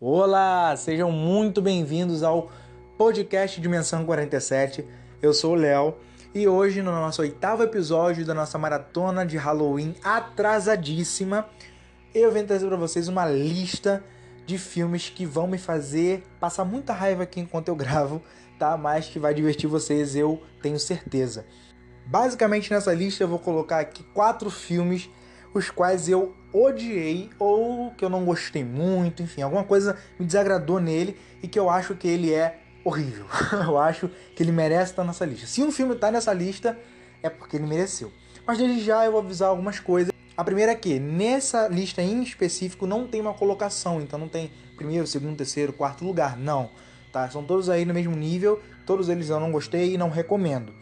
Olá, sejam muito bem-vindos ao podcast Dimensão 47. Eu sou o Léo e hoje, no nosso oitavo episódio da nossa maratona de Halloween atrasadíssima, eu venho trazer para vocês uma lista de filmes que vão me fazer passar muita raiva aqui enquanto eu gravo, tá? Mas que vai divertir vocês, eu tenho certeza. Basicamente nessa lista eu vou colocar aqui quatro filmes os quais eu odiei ou que eu não gostei muito, enfim, alguma coisa me desagradou nele e que eu acho que ele é horrível. eu acho que ele merece estar nessa lista. Se um filme está nessa lista, é porque ele mereceu. Mas desde já eu vou avisar algumas coisas. A primeira é que nessa lista em específico não tem uma colocação, então não tem primeiro, segundo, terceiro, quarto lugar, não. Tá? São todos aí no mesmo nível, todos eles eu não gostei e não recomendo.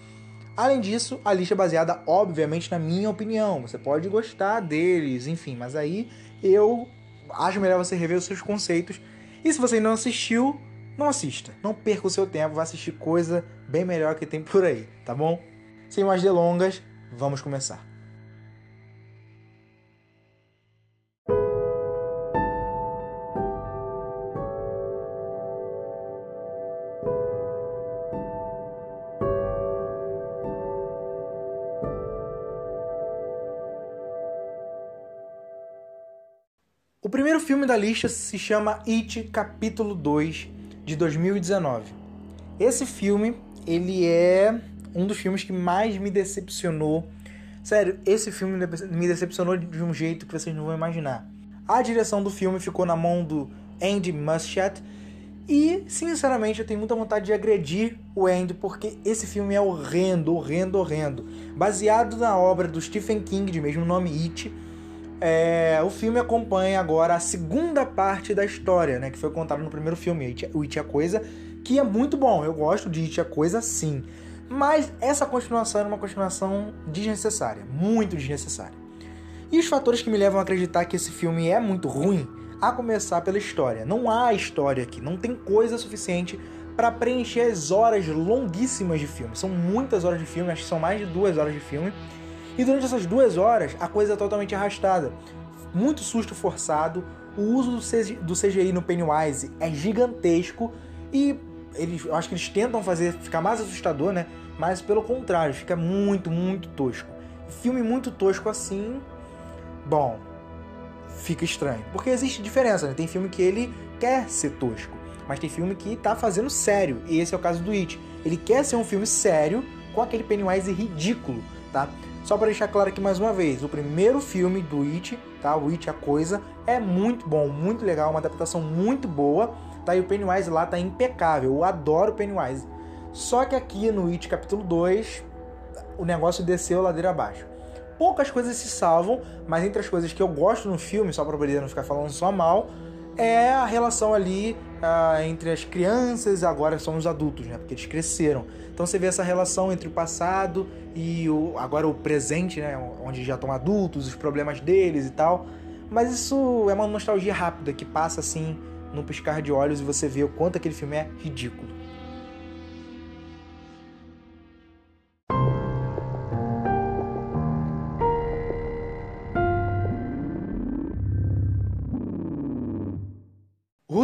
Além disso, a lista é baseada, obviamente, na minha opinião. Você pode gostar deles, enfim, mas aí eu acho melhor você rever os seus conceitos. E se você não assistiu, não assista. Não perca o seu tempo, vá assistir coisa bem melhor que tem por aí, tá bom? Sem mais delongas, vamos começar. O primeiro filme da lista se chama It Capítulo 2 de 2019. Esse filme, ele é um dos filmes que mais me decepcionou. Sério, esse filme me decepcionou de um jeito que vocês não vão imaginar. A direção do filme ficou na mão do Andy Muschietti e, sinceramente, eu tenho muita vontade de agredir o Andy porque esse filme é horrendo, horrendo, horrendo. Baseado na obra do Stephen King, de mesmo nome It, é, o filme acompanha agora a segunda parte da história, né, que foi contada no primeiro filme, o It é Coisa, que é muito bom. Eu gosto de It é Coisa, sim. Mas essa continuação era uma continuação desnecessária, muito desnecessária. E os fatores que me levam a acreditar que esse filme é muito ruim, a começar pela história. Não há história aqui, não tem coisa suficiente para preencher as horas longuíssimas de filme. São muitas horas de filme, acho que são mais de duas horas de filme e durante essas duas horas, a coisa é totalmente arrastada. Muito susto forçado, o uso do CGI no Pennywise é gigantesco e eles, eu acho que eles tentam fazer ficar mais assustador, né? Mas pelo contrário, fica muito, muito tosco. Filme muito tosco assim, bom, fica estranho. Porque existe diferença, né? Tem filme que ele quer ser tosco, mas tem filme que tá fazendo sério. E esse é o caso do It. Ele quer ser um filme sério com aquele Pennywise ridículo, tá? Só para deixar claro aqui mais uma vez, o primeiro filme do It, tá? O It a Coisa, é muito bom, muito legal, uma adaptação muito boa, tá? E o Pennywise lá tá impecável, eu adoro o Pennywise. Só que aqui no It capítulo 2, o negócio desceu ladeira abaixo. Poucas coisas se salvam, mas entre as coisas que eu gosto no filme, só para poder não ficar falando só mal, é a relação ali ah, entre as crianças, agora são os adultos, né? Porque eles cresceram. Então você vê essa relação entre o passado e o, agora o presente, né? Onde já estão adultos, os problemas deles e tal. Mas isso é uma nostalgia rápida que passa assim no piscar de olhos e você vê o quanto aquele filme é ridículo.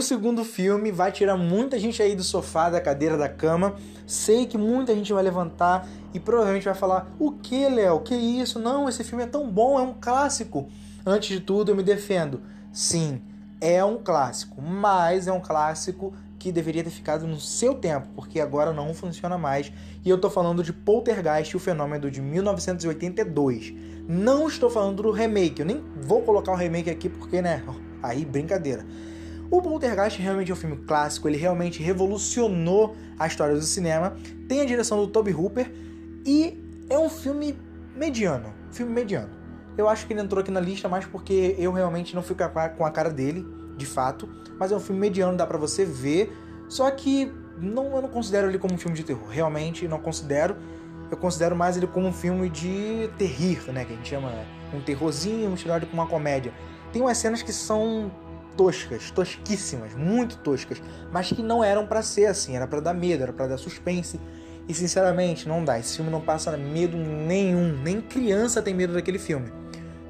O segundo filme vai tirar muita gente aí do sofá, da cadeira, da cama. Sei que muita gente vai levantar e provavelmente vai falar: O que, Léo? Que isso? Não, esse filme é tão bom, é um clássico. Antes de tudo, eu me defendo. Sim, é um clássico, mas é um clássico que deveria ter ficado no seu tempo, porque agora não funciona mais. E eu tô falando de Poltergeist, o fenômeno de 1982. Não estou falando do remake, eu nem vou colocar o remake aqui porque, né? Aí, brincadeira. O Poltergeist realmente é um filme clássico, ele realmente revolucionou a história do cinema. Tem a direção do Toby Hooper e é um filme mediano, filme mediano. Eu acho que ele entrou aqui na lista mais porque eu realmente não fico com a cara dele, de fato, mas é um filme mediano, dá para você ver. Só que não, eu não considero ele como um filme de terror, realmente não considero. Eu considero mais ele como um filme de terrir, né, que a gente chama um terrorzinho misturado com uma comédia. Tem umas cenas que são toscas, tosquíssimas, muito toscas, mas que não eram para ser assim, era para dar medo, era para dar suspense. E sinceramente, não dá. Esse filme não passa medo nenhum, nem criança tem medo daquele filme.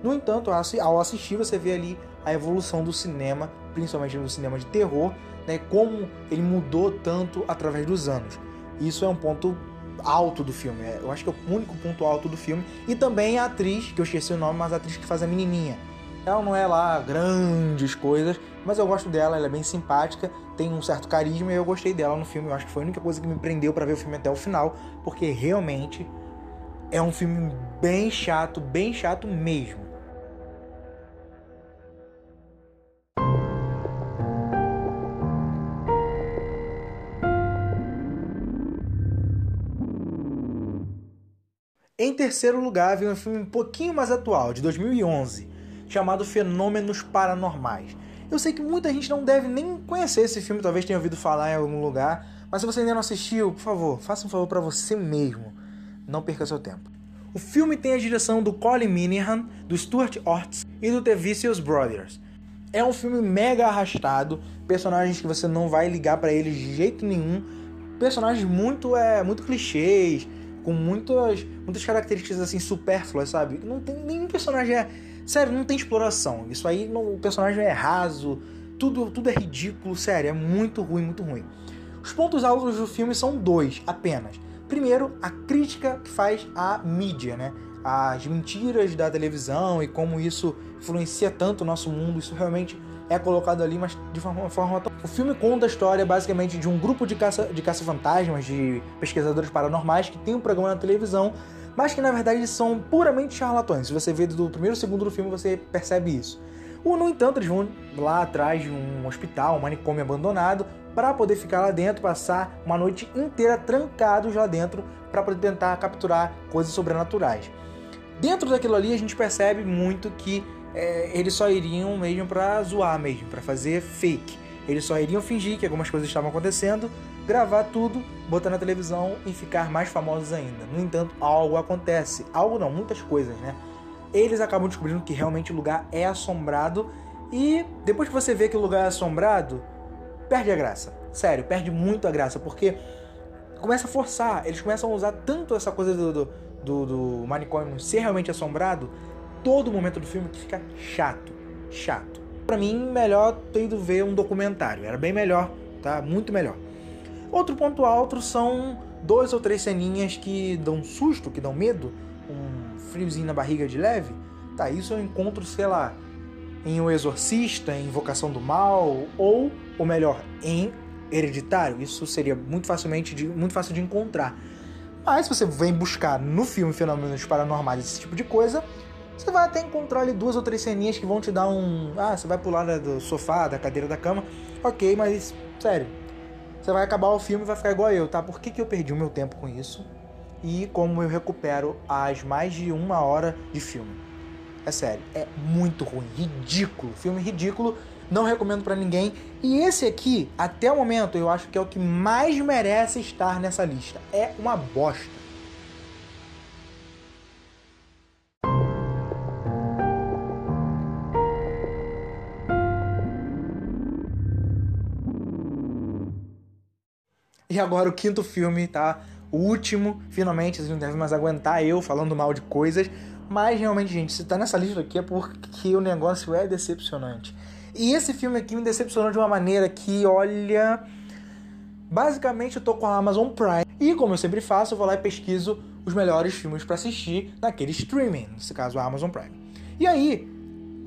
No entanto, ao assistir, você vê ali a evolução do cinema principalmente no cinema de terror, né, como ele mudou tanto através dos anos. Isso é um ponto alto do filme. É, eu acho que é o único ponto alto do filme. E também a atriz, que eu esqueci o nome, mas a atriz que faz a menininha. Ela não é lá grandes coisas, mas eu gosto dela, ela é bem simpática, tem um certo carisma e eu gostei dela no filme. Eu acho que foi a única coisa que me prendeu para ver o filme até o final, porque realmente é um filme bem chato, bem chato mesmo. Em terceiro lugar, vem um filme um pouquinho mais atual, de 2011, chamado Fenômenos Paranormais. Eu sei que muita gente não deve nem conhecer esse filme, talvez tenha ouvido falar em algum lugar, mas se você ainda não assistiu, por favor, faça um favor para você mesmo. Não perca seu tempo. O filme tem a direção do Colin Minihan, do Stuart Orts e do The Vicious Brothers. É um filme mega arrastado, personagens que você não vai ligar para eles de jeito nenhum, personagens muito é muito clichês, com muitas, muitas características assim supérfluas, sabe? Não tem nenhum personagem é, sério, não tem exploração. Isso aí não, o personagem é raso, tudo tudo é ridículo, sério, é muito ruim, muito ruim. Os pontos altos do filme são dois apenas. Primeiro, a crítica que faz à mídia, né? As mentiras da televisão e como isso influencia tanto o nosso mundo, isso realmente é colocado ali, mas de forma, forma O filme conta a história basicamente de um grupo de caça de caça-fantasmas, de pesquisadores paranormais que tem um programa na televisão, mas que na verdade são puramente charlatões. Se você vê do primeiro segundo do filme, você percebe isso. Ou, no entanto, eles vão lá atrás de um hospital, um manicômio abandonado, para poder ficar lá dentro, passar uma noite inteira trancados lá dentro, para poder tentar capturar coisas sobrenaturais. Dentro daquilo ali, a gente percebe muito que é, eles só iriam mesmo para zoar mesmo, para fazer fake. Eles só iriam fingir que algumas coisas estavam acontecendo, gravar tudo, botar na televisão e ficar mais famosos ainda. No entanto, algo acontece. Algo não, muitas coisas, né? Eles acabam descobrindo que realmente o lugar é assombrado e depois que você vê que o lugar é assombrado, perde a graça. Sério, perde muito a graça, porque começa a forçar. Eles começam a usar tanto essa coisa do, do, do, do manicômio ser realmente assombrado todo momento do filme que fica chato, chato. Para mim, melhor ter ido ver um documentário, era bem melhor, tá? Muito melhor. Outro ponto alto são dois ou três ceninhas que dão susto, que dão medo, um friozinho na barriga de leve. Tá, isso eu encontro, sei lá, em O Exorcista, em Invocação do Mal, ou, ou melhor, em Hereditário. Isso seria muito facilmente de, muito fácil de encontrar. Mas se você vem buscar no filme Fenômenos Paranormais esse tipo de coisa, você vai até encontrar ali duas ou três ceninhas que vão te dar um. Ah, você vai pular do sofá, da cadeira da cama. Ok, mas sério. Você vai acabar o filme e vai ficar igual eu, tá? Por que, que eu perdi o meu tempo com isso? E como eu recupero as mais de uma hora de filme. É sério, é muito ruim, ridículo. Filme ridículo, não recomendo para ninguém. E esse aqui, até o momento, eu acho que é o que mais merece estar nessa lista. É uma bosta. E agora o quinto filme, tá? O último, finalmente, vocês não devem mais aguentar eu falando mal de coisas. Mas realmente, gente, se tá nessa lista aqui é porque o negócio é decepcionante. E esse filme aqui me decepcionou de uma maneira que, olha. Basicamente, eu tô com a Amazon Prime. E como eu sempre faço, eu vou lá e pesquiso os melhores filmes para assistir naquele streaming, nesse caso a Amazon Prime. E aí,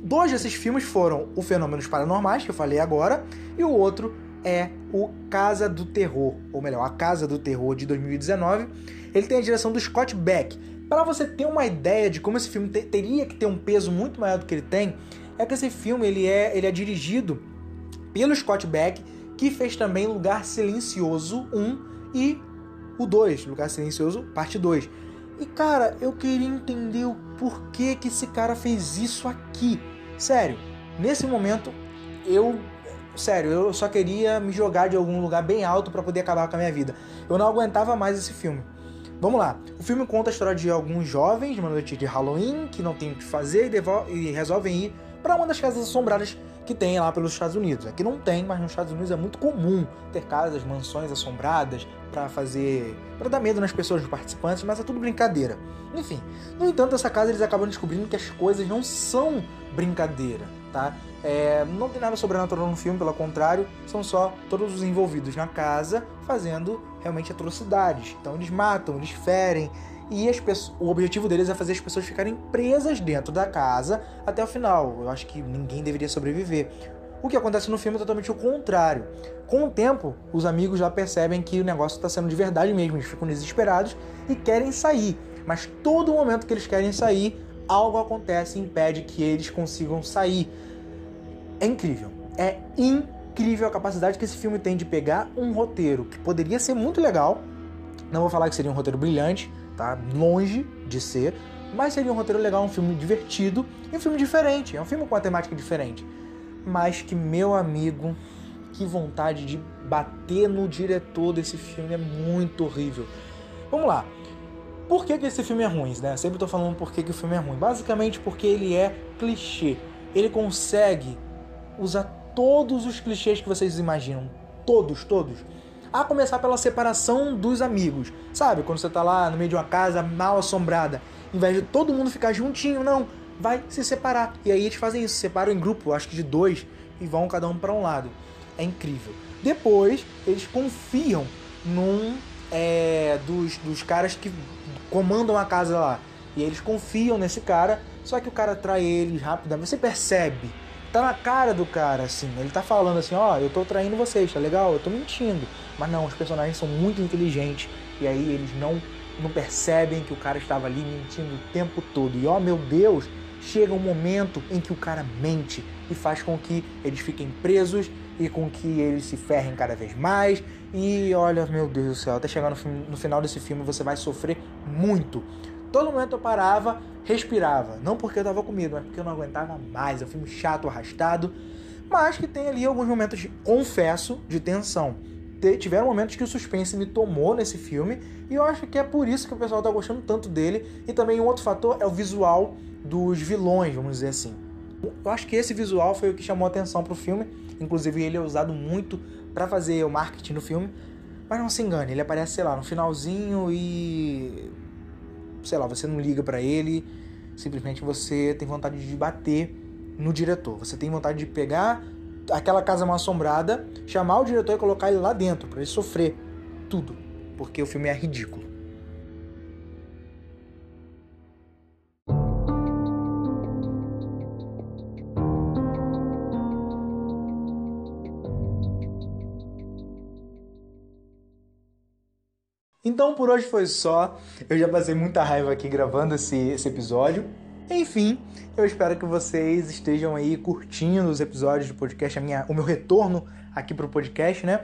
dois desses filmes foram O Fenômenos Paranormais, que eu falei agora, e o outro é o Casa do Terror, ou melhor, a Casa do Terror de 2019. Ele tem a direção do Scott Beck. Para você ter uma ideia de como esse filme te teria que ter um peso muito maior do que ele tem, é que esse filme ele é, ele é dirigido pelo Scott Beck, que fez também Lugar Silencioso 1 e o 2, Lugar Silencioso parte 2. E cara, eu queria entender o porquê que esse cara fez isso aqui. Sério, nesse momento eu Sério, eu só queria me jogar de algum lugar bem alto para poder acabar com a minha vida. Eu não aguentava mais esse filme. Vamos lá. O filme conta a história de alguns jovens numa noite de Halloween que não tem o que fazer e, e resolvem ir para uma das casas assombradas que tem lá pelos Estados Unidos. Aqui não tem, mas nos Estados Unidos é muito comum ter casas, mansões assombradas para fazer, para dar medo nas pessoas, nos participantes, mas é tudo brincadeira. Enfim, no entanto, essa casa eles acabam descobrindo que as coisas não são brincadeira tá? É, não tem nada sobrenatural no filme, pelo contrário, são só todos os envolvidos na casa fazendo realmente atrocidades. Então eles matam, eles ferem, e o objetivo deles é fazer as pessoas ficarem presas dentro da casa até o final. Eu acho que ninguém deveria sobreviver. O que acontece no filme é totalmente o contrário. Com o tempo, os amigos já percebem que o negócio está sendo de verdade mesmo, eles ficam desesperados e querem sair. Mas todo momento que eles querem sair, algo acontece e impede que eles consigam sair. É incrível. É incrível a capacidade que esse filme tem de pegar um roteiro que poderia ser muito legal. Não vou falar que seria um roteiro brilhante, tá? Longe de ser, mas seria um roteiro legal, um filme divertido e um filme diferente. É um filme com uma temática diferente. Mas que, meu amigo, que vontade de bater no diretor desse filme é muito horrível. Vamos lá. Por que, que esse filme é ruim, né? Sempre tô falando por que, que o filme é ruim. Basicamente porque ele é clichê. Ele consegue usar todos os clichês que vocês imaginam. Todos, todos a começar pela separação dos amigos. Sabe, quando você tá lá no meio de uma casa mal assombrada, em vez de todo mundo ficar juntinho, não, vai se separar. E aí eles fazem isso, separam em grupo, acho que de dois, e vão cada um para um lado. É incrível. Depois, eles confiam num é, dos, dos caras que comandam a casa lá. E eles confiam nesse cara, só que o cara trai eles rapidamente. Você percebe tá na cara do cara, assim. Ele tá falando assim, ó, oh, eu tô traindo vocês, tá legal? Eu tô mentindo. Mas não, os personagens são muito inteligentes. E aí eles não, não percebem que o cara estava ali mentindo o tempo todo. E ó, oh, meu Deus, chega um momento em que o cara mente e faz com que eles fiquem presos e com que eles se ferrem cada vez mais. E olha, meu Deus do céu, até chegar no, no final desse filme você vai sofrer muito. Todo momento eu parava, respirava. Não porque eu tava com medo, mas porque eu não aguentava mais. É um filme chato, arrastado. Mas que tem ali alguns momentos, confesso, de tensão. Tiveram momentos que o suspense me tomou nesse filme. E eu acho que é por isso que o pessoal tá gostando tanto dele. E também um outro fator é o visual dos vilões, vamos dizer assim. Eu acho que esse visual foi o que chamou a atenção pro filme. Inclusive, ele é usado muito para fazer o marketing do filme. Mas não se engane, ele aparece, sei lá, no finalzinho e sei lá, você não liga para ele, simplesmente você tem vontade de bater no diretor. Você tem vontade de pegar aquela casa mal assombrada, chamar o diretor e colocar ele lá dentro para ele sofrer tudo, porque o filme é ridículo. Então por hoje foi só. Eu já passei muita raiva aqui gravando esse, esse episódio. Enfim, eu espero que vocês estejam aí curtindo os episódios do podcast, a minha, o meu retorno aqui pro podcast, né?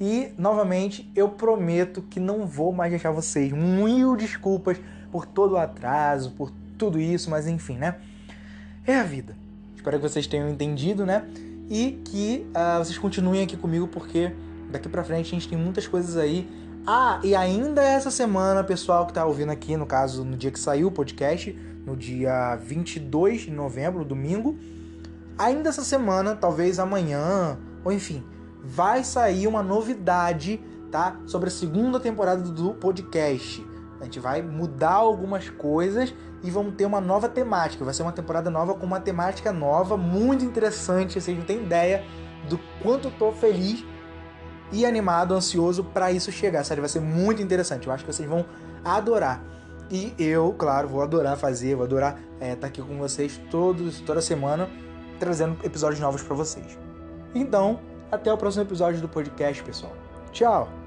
E novamente eu prometo que não vou mais deixar vocês. Mil desculpas por todo o atraso, por tudo isso, mas enfim, né? É a vida. Espero que vocês tenham entendido, né? E que uh, vocês continuem aqui comigo, porque daqui pra frente a gente tem muitas coisas aí ah, e ainda essa semana, pessoal que tá ouvindo aqui, no caso, no dia que saiu o podcast, no dia 22 de novembro, domingo, ainda essa semana, talvez amanhã, ou enfim, vai sair uma novidade, tá? Sobre a segunda temporada do podcast. A gente vai mudar algumas coisas e vamos ter uma nova temática. Vai ser uma temporada nova com uma temática nova, muito interessante. Vocês não têm ideia do quanto eu tô feliz e animado, ansioso para isso chegar. A série vai ser muito interessante. Eu acho que vocês vão adorar. E eu, claro, vou adorar fazer, vou adorar estar é, tá aqui com vocês todos, toda semana, trazendo episódios novos para vocês. Então, até o próximo episódio do podcast, pessoal. Tchau!